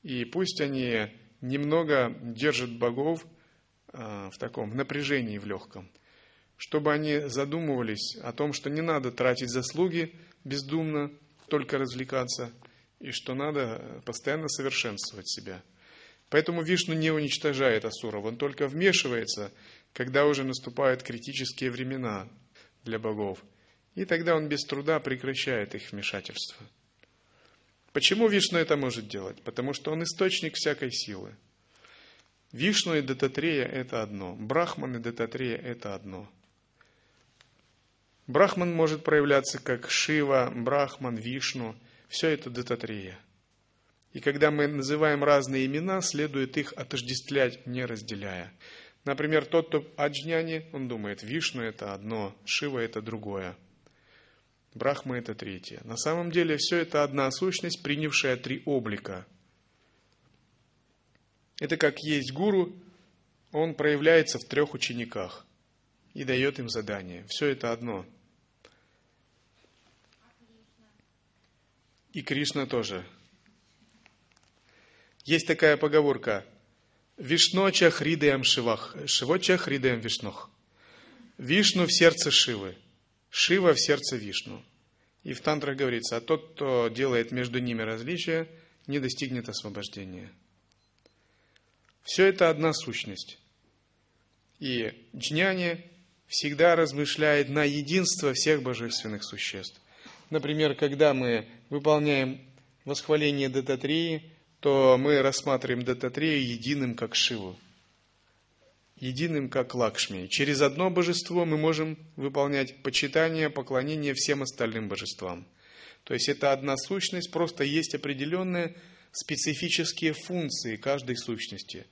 и пусть они немного держат богов а, в таком напряжении в легком, чтобы они задумывались о том, что не надо тратить заслуги бездумно, только развлекаться, и что надо постоянно совершенствовать себя. Поэтому Вишну не уничтожает асуров, он только вмешивается, когда уже наступают критические времена для богов. И тогда он без труда прекращает их вмешательство. Почему Вишну это может делать? Потому что он источник всякой силы. Вишну и Дататрея – это одно. Брахман и Дататрея – это одно. Брахман может проявляться как Шива, Брахман, Вишну. Все это Дататрея. И когда мы называем разные имена, следует их отождествлять, не разделяя. Например, тот, кто Аджняни, он думает, Вишну – это одно, Шива – это другое. Брахма – это третье. На самом деле все это одна сущность, принявшая три облика. Это как есть гуру, он проявляется в трех учениках и дает им задание. Все это одно. И Кришна тоже. Есть такая поговорка «Вишноча хридеям шивах, шивоча хридеям вишнох». Вишну в сердце Шивы – Шива в сердце Вишну. И в тантрах говорится, а тот, кто делает между ними различия, не достигнет освобождения. Все это одна сущность. И джняне всегда размышляет на единство всех божественных существ. Например, когда мы выполняем восхваление Дататрии, то мы рассматриваем Дататрею единым как Шиву – единым, как Лакшми. Через одно божество мы можем выполнять почитание, поклонение всем остальным божествам. То есть это одна сущность, просто есть определенные специфические функции каждой сущности.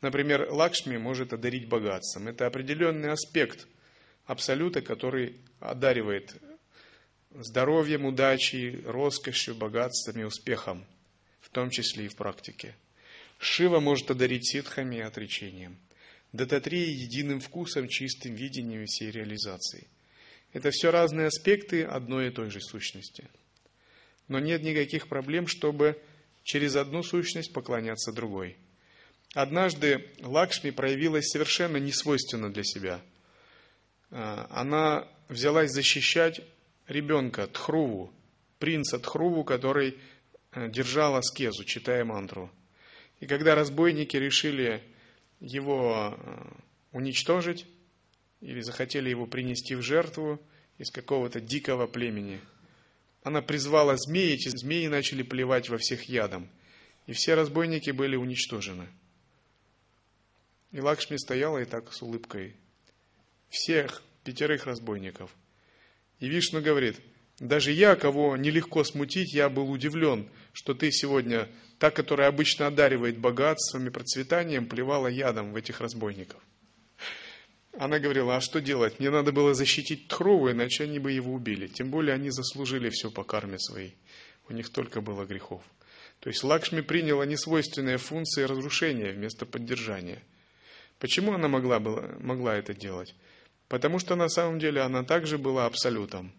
Например, Лакшми может одарить богатством. Это определенный аспект абсолюта, который одаривает здоровьем, удачей, роскошью, богатством и успехом, в том числе и в практике. Шива может одарить ситхами и отречением – Дататрея единым вкусом, чистым видением всей реализации. Это все разные аспекты одной и той же сущности. Но нет никаких проблем, чтобы через одну сущность поклоняться другой. Однажды Лакшми проявилась совершенно несвойственно для себя. А, она взялась защищать ребенка Тхруву, принца Тхруву, который э, держал аскезу, читая мантру. И когда разбойники решили его э, уничтожить или захотели его принести в жертву из какого-то дикого племени. Она призвала змеи, эти змеи начали плевать во всех ядом, и все разбойники были уничтожены. И Лакшми стояла и так с улыбкой. Всех пятерых разбойников. И Вишну говорит, даже я, кого нелегко смутить, я был удивлен, что ты сегодня та, которая обычно одаривает богатством и процветанием, плевала ядом в этих разбойников. Она говорила, а что делать? Мне надо было защитить Тхрову, иначе они бы его убили. Тем более они заслужили все по карме своей. У них только было грехов. То есть Лакшми приняла несвойственные функции разрушения вместо поддержания. Почему она могла, была, могла это делать? Потому что на самом деле она также была абсолютом.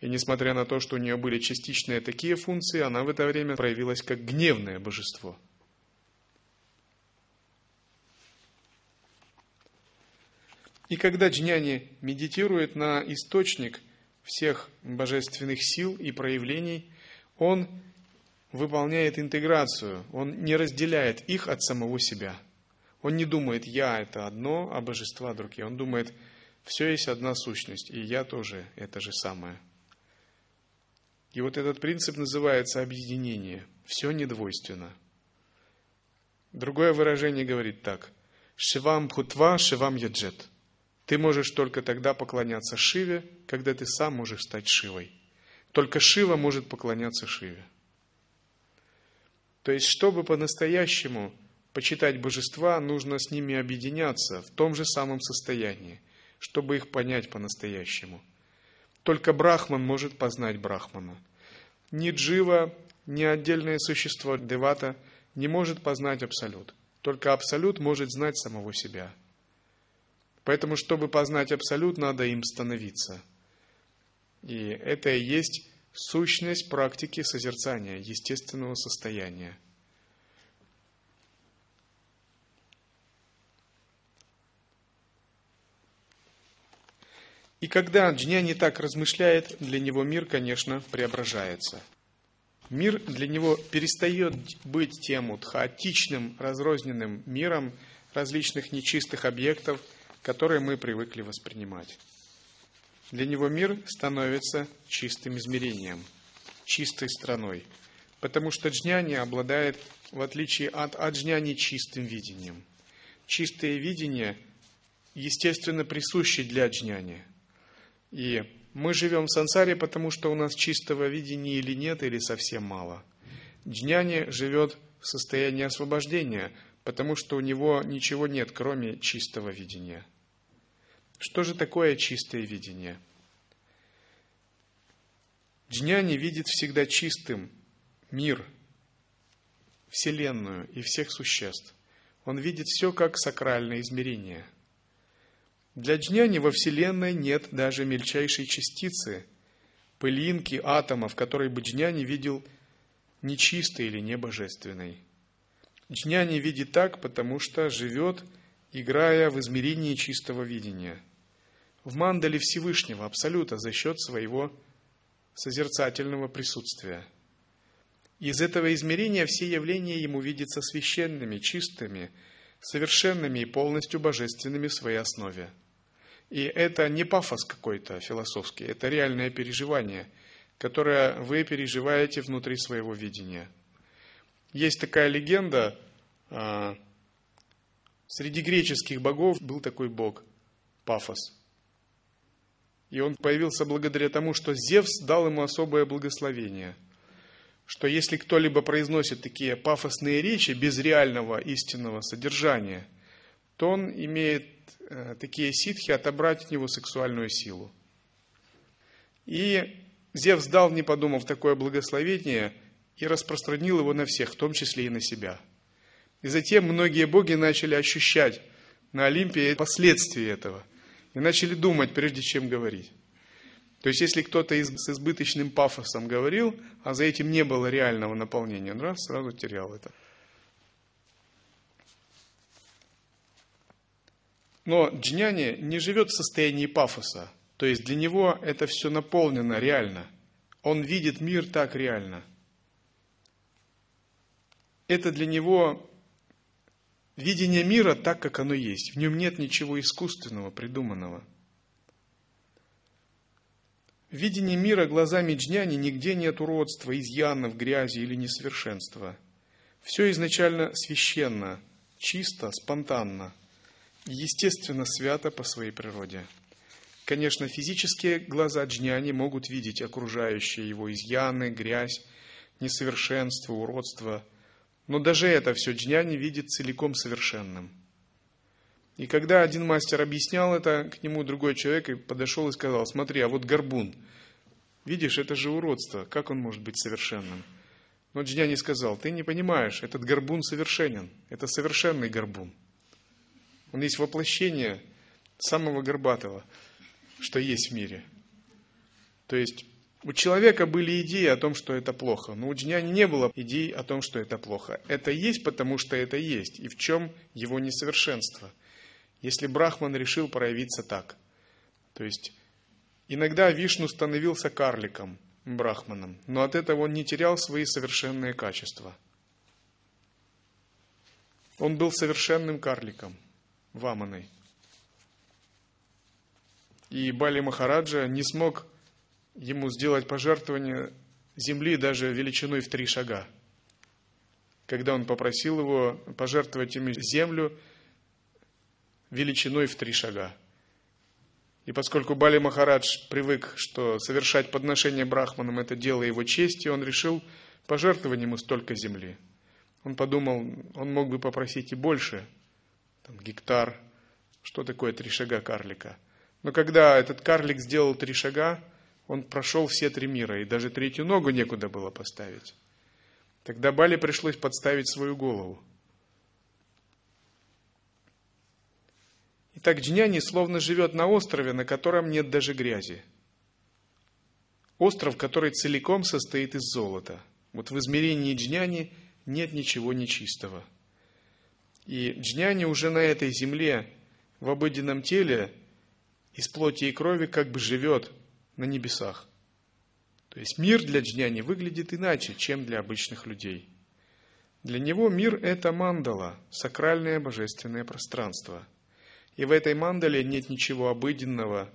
И несмотря на то, что у нее были частичные такие функции, она в это время проявилась как гневное божество. И когда джняни медитирует на источник всех божественных сил и проявлений, он выполняет интеграцию, он не разделяет их от самого себя. Он не думает, я это одно, а божества другие. Он думает, все есть одна сущность, и я тоже это же самое. И вот этот принцип называется объединение. Все недвойственно. Другое выражение говорит так. Шивам хутва, шивам яджет. Ты можешь только тогда поклоняться Шиве, когда ты сам можешь стать Шивой. Только Шива может поклоняться Шиве. То есть, чтобы по-настоящему почитать божества, нужно с ними объединяться в том же самом состоянии, чтобы их понять по-настоящему – Только Брахман может познать Брахмана. Ни Джива, ни отдельное существо Девата не может познать Абсолют. Только Абсолют может знать самого себя. Поэтому, чтобы познать Абсолют, надо им становиться. И это и есть сущность практики созерцания, естественного состояния – И когда джняни так размышляет, для него мир, конечно, преображается. Мир для него перестает быть тем вот хаотичным, разрозненным миром различных нечистых объектов, которые мы привыкли воспринимать. Для него мир становится чистым измерением, чистой страной, потому что джняни обладает, в отличие от аджняни, чистым видением. Чистое видение, естественно, присуще для джняни – и мы живем в сансаре, потому что у нас чистого видения или нет, или совсем мало. Джняни живет в состоянии освобождения, потому что у него ничего нет, кроме чистого видения. Что же такое чистое видение? Джняни видит всегда чистым мир, Вселенную и всех существ. Он видит все как сакральное измерение – для джняни во Вселенной нет даже мельчайшей частицы, пылинки атома, в которой бы джняни видел нечистой или небожественной. Джняни видит так, потому что живет, играя в измерении чистого видения. В мандале Всевышнего, Абсолюта, за счет своего созерцательного присутствия. Из этого измерения все явления ему видятся священными, чистыми, совершенными и полностью божественными в своей основе – и это не пафос какой-то философский, это реальное переживание, которое вы переживаете внутри своего видения. Есть такая легенда, а, среди греческих богов был такой бог, Пафос. И он появился благодаря тому, что Зевс дал ему особое благословение, что если кто-либо произносит такие пафосные речи без реального истинного содержания, то он имеет такие ситхи отобрать от него сексуальную силу. И Зевс дал, не подумав, такое благословение и распространил его на всех, в том числе и на себя. И затем многие боги начали ощущать на Олимпе последствия этого и начали думать, прежде чем говорить. То есть, если кто-то с избыточным пафосом говорил, а за этим не было реального наполнения, он раз сразу терял это. Но Джняни не живет в состоянии пафоса, то есть для него это все наполнено реально. Он видит мир так реально. Это для него видение мира так, как оно есть. В нем нет ничего искусственного, придуманного. В видении мира глазами джняни нигде нет уродства, изъянов, грязи или несовершенства. Все изначально священно, чисто, спонтанно – естественно свято по своей природе. Конечно, физические глаза джняни могут видеть окружающие его изъяны, грязь, несовершенство, уродство, но даже это все джняни видит целиком совершенным. И когда один мастер объяснял это, к нему другой человек и подошел и сказал, смотри, а вот горбун, видишь, это же уродство, как он может быть совершенным? Но Джняни сказал, ты не понимаешь, этот горбун совершенен, это совершенный горбун. Он есть воплощение самого горбатого, что есть в мире. То есть у человека были идеи о том, что это плохо, но у джняни не было идей о том, что это плохо. Это есть, потому что это есть. И в чем его несовершенство? Если Брахман решил проявиться так. То есть иногда Вишну становился карликом, Брахманом, но от этого он не терял свои совершенные качества. Он был совершенным карликом – Ваманой. И Бали Махараджа не смог ему сделать пожертвование земли даже величиной в три шага. Когда он попросил его пожертвовать ему землю величиной в три шага. И поскольку Бали Махарадж привык, что совершать подношение брахманам это дело его чести, он решил пожертвовать ему столько земли. Он подумал, он мог бы попросить и больше – там, гектар, что такое три шага карлика. Но когда этот карлик сделал три шага, он прошел все три мира, и даже третью ногу некуда было поставить. Тогда Бали пришлось подставить свою голову. Итак, Джняни словно живет на острове, на котором нет даже грязи. Остров, который целиком состоит из золота. Вот в измерении Джняни нет ничего нечистого. И Джняни уже на этой земле, в обыденном теле, из плоти и крови как бы живет на небесах. То есть мир для Джняни выглядит иначе, чем для обычных людей. Для него мир – это мандала, сакральное божественное пространство. И в этой мандале нет ничего обыденного,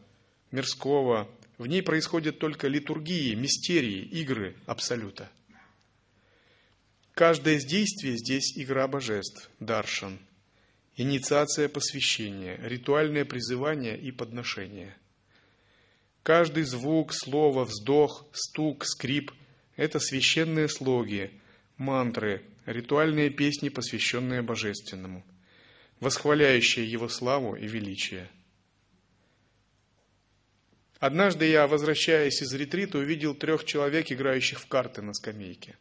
мирского. В ней происходят только литургии, мистерии, игры Абсолюта. Каждое из действий здесь игра божеств, даршан, инициация посвящения, ритуальное призывание и подношение – Каждый звук, слово, вздох, стук, скрип – это священные слоги, мантры, ритуальные песни, посвященные Божественному, восхваляющие Его славу и величие. Однажды я, возвращаясь из ретрита, увидел трех человек, играющих в карты на скамейке.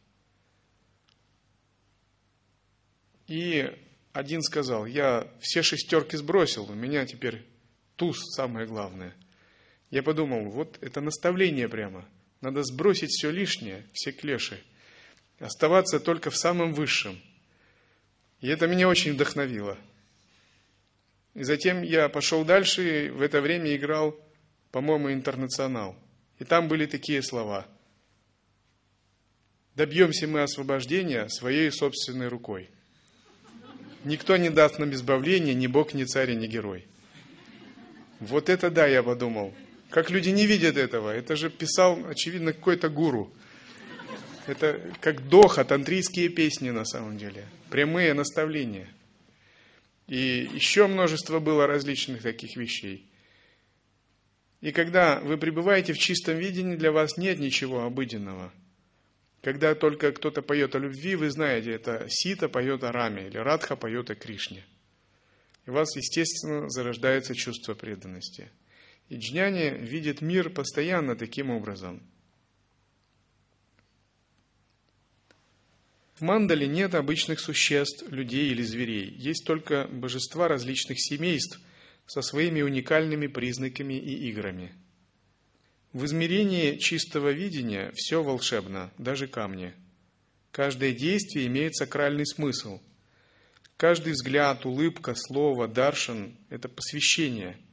И один сказал, я все шестерки сбросил, у меня теперь туз самое главное. Я подумал, вот это наставление прямо. Надо сбросить все лишнее, все клеши. Оставаться только в самом высшем. И это меня очень вдохновило. И затем я пошел дальше и в это время играл, по-моему, интернационал. И там были такие слова. Добьемся мы освобождения своей собственной рукой. Никто не даст нам избавления, ни Бог, ни царь, ни герой. Вот это да, я подумал. Как люди не видят этого? Это же писал, очевидно, какой-то гуру. Это как доха, тантрийские песни на самом деле. Прямые наставления. И еще множество было различных таких вещей. И когда вы пребываете в чистом видении, для вас нет ничего обыденного. Когда только кто-то поет о любви, вы знаете, это Сита поет о Раме, или Радха поет о Кришне. И у вас, естественно, зарождается чувство преданности – и джняни видит мир постоянно таким образом. В мандале нет обычных существ, людей или зверей. Есть только божества различных семейств со своими уникальными признаками и играми. В измерении чистого видения все волшебно, даже камни. Каждое действие имеет сакральный смысл. Каждый взгляд, улыбка, слово, даршан – это посвящение –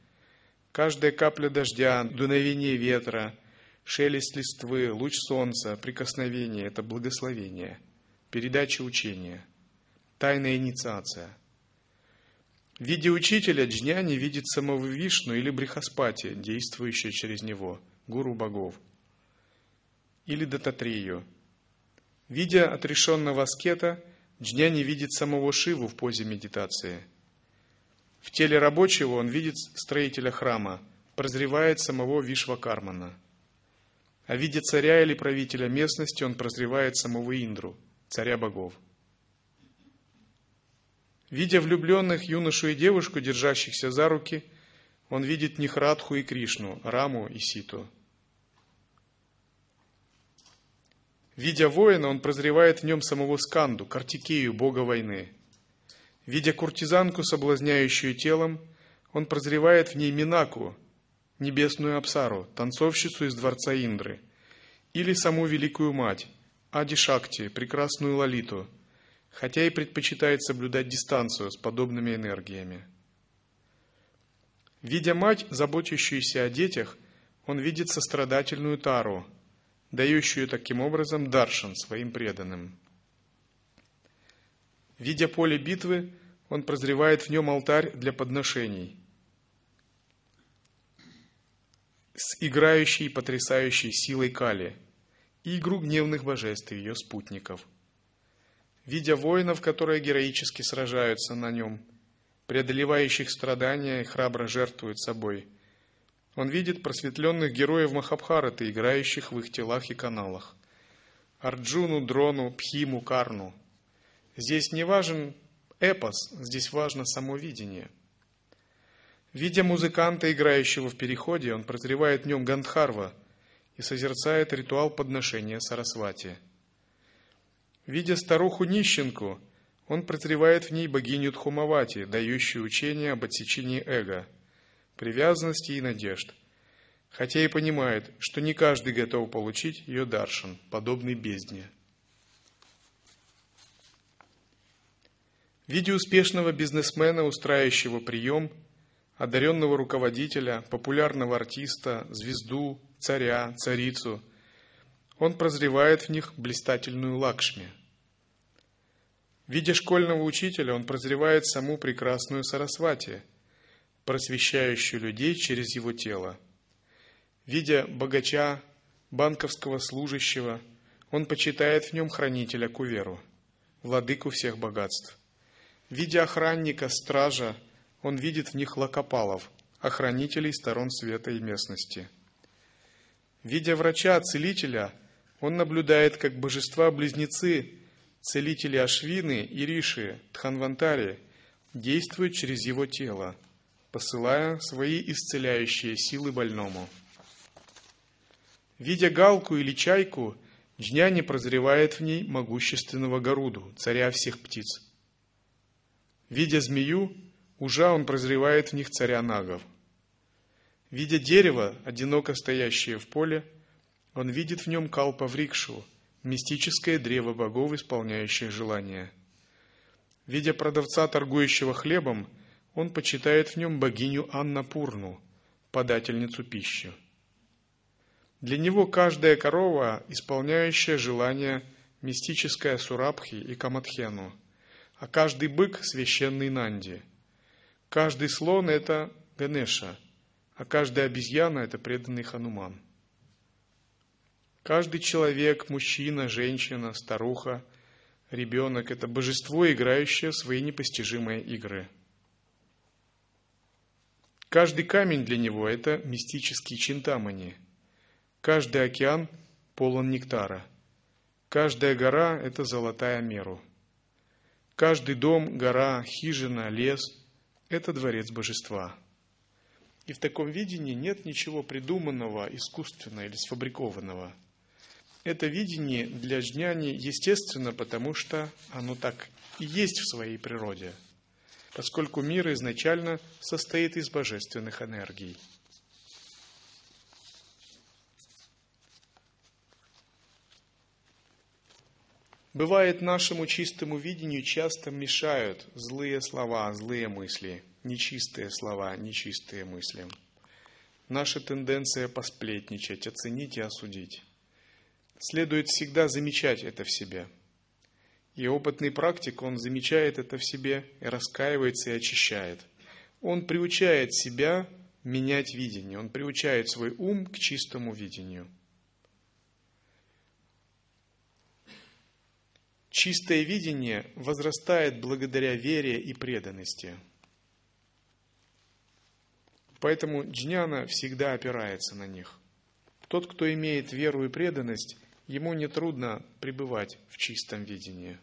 Каждая капля дождя, дуновение ветра, шелест листвы, луч солнца, прикосновение – это благословение, передача учения, тайная инициация. В виде учителя Джняни видит самого Вишну или Брихаспати, действующее через него, гуру богов, или Дататрию. Видя отрешенного аскета, Джняни видит самого Шиву в позе медитации – в теле рабочего он видит строителя храма, прозревает самого Вишвакармана. А видя царя или правителя местности, он прозревает самого Индру, царя богов. Видя влюбленных юношу и девушку, держащихся за руки, он видит Нихрадху и Кришну, Раму и Ситу. Видя воина, он прозревает в нем самого Сканду, Картикею, бога войны – Видя куртизанку, соблазняющую телом, он прозревает в ней Минаку, небесную Апсару, танцовщицу из дворца Индры, или саму Великую Мать, Ади-Шакти, прекрасную Лалиту, хотя и предпочитает соблюдать дистанцию с подобными энергиями. Видя мать, заботящуюся о детях, он видит сострадательную Тару, дающую таким образом даршан своим преданным. Видя поле битвы, он прозревает в нем алтарь для подношений с играющей и потрясающей силой Кали и игру гневных божеств и ее спутников. Видя воинов, которые героически сражаются на нем, преодолевающих страдания и храбро жертвуют собой, он видит просветленных героев Махабхараты, играющих в их телах и каналах. Арджуну, Дрону, Пхиму, Карну – Здесь не важен эпос, здесь важно само видение. Видя музыканта, играющего в переходе, он прозревает в нем Гандхарва, и созерцает ритуал подношения Сарасвати. Видя старуху-нищенку, он прозревает в ней богиню Тхумавати, дающую учение об отсечении эго, привязанности и надежд, хотя и понимает, что не каждый готов получить ее даршан, подобный бездне. Видя успешного бизнесмена, устраивающего прием, одаренного руководителя, популярного артиста, звезду, царя, царицу, он прозревает в них блистательную лакшми – Видя школьного учителя, он прозревает саму прекрасную Сарасвати, просвещающую людей через его тело. Видя богача, банковского служащего, он почитает в нем хранителя Куверу, владыку всех богатств. Видя охранника, стража, он видит в них лакопалов, охранителей сторон света и местности. Видя врача, целителя, он наблюдает, как божества-близнецы Целители Ашвины и Риши, Тханвантари, действуют через его тело, посылая свои исцеляющие силы больному. Видя галку или чайку, Джняни прозревает в ней могущественного Горуду, царя всех птиц. Видя змею, ужа он прозревает в них царя нагов. Видя дерево, одиноко стоящее в поле, он видит в нем калпа-врикшу, мистическое древо богов, исполняющее желания. Видя продавца, торгующего хлебом, он почитает в нем богиню Аннапурну, подательницу пищи. Для него каждая корова, исполняющая желания, мистическая Сурабхи и Камадхену, а каждый бык – священный Нанди. Каждый слон – это Ганеша, а каждая обезьяна – это преданный Хануман – Каждый человек, мужчина, женщина, старуха, ребенок – это божество, играющее в свои непостижимые игры. Каждый камень для него – это мистический чинтамани. Каждый океан полон нектара. Каждая гора – это золотая меру. Каждый дом, гора, хижина, лес – это дворец божества. И в таком видении нет ничего придуманного, искусственного или сфабрикованного – это видение для жняни естественно, потому что оно так и есть в своей природе, поскольку мир изначально состоит из божественных энергий. Бывает, нашему чистому видению часто мешают злые слова, злые мысли, нечистые слова, нечистые мысли. Наша тенденция посплетничать, оценить и осудить следует всегда замечать это в себе. И опытный практик, он замечает это в себе и раскаивается и очищает. Он приучает себя менять видение, он приучает свой ум к чистому видению. Чистое видение возрастает благодаря вере и преданности. Поэтому джняна всегда опирается на них. Тот, кто имеет веру и преданность, ему нетрудно пребывать в чистом видении.